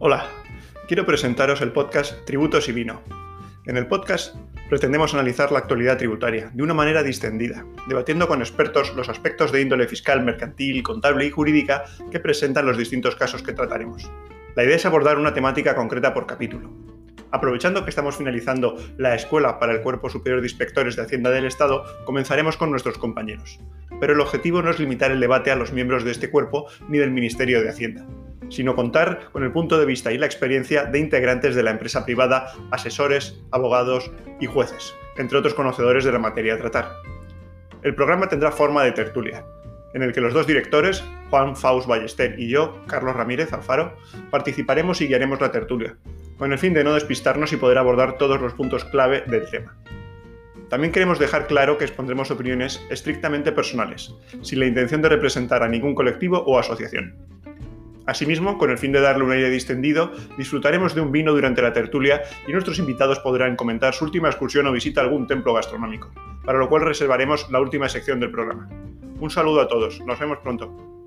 Hola, quiero presentaros el podcast Tributos y Vino. En el podcast pretendemos analizar la actualidad tributaria de una manera distendida, debatiendo con expertos los aspectos de índole fiscal, mercantil, contable y jurídica que presentan los distintos casos que trataremos. La idea es abordar una temática concreta por capítulo. Aprovechando que estamos finalizando la Escuela para el Cuerpo Superior de Inspectores de Hacienda del Estado, comenzaremos con nuestros compañeros. Pero el objetivo no es limitar el debate a los miembros de este cuerpo ni del Ministerio de Hacienda sino contar con el punto de vista y la experiencia de integrantes de la empresa privada, asesores, abogados y jueces, entre otros conocedores de la materia a tratar. El programa tendrá forma de tertulia, en el que los dos directores, Juan Faust Ballester y yo, Carlos Ramírez Alfaro, participaremos y guiaremos la tertulia, con el fin de no despistarnos y poder abordar todos los puntos clave del tema. También queremos dejar claro que expondremos opiniones estrictamente personales, sin la intención de representar a ningún colectivo o asociación. Asimismo, con el fin de darle un aire distendido, disfrutaremos de un vino durante la tertulia y nuestros invitados podrán comentar su última excursión o visita a algún templo gastronómico, para lo cual reservaremos la última sección del programa. Un saludo a todos, nos vemos pronto.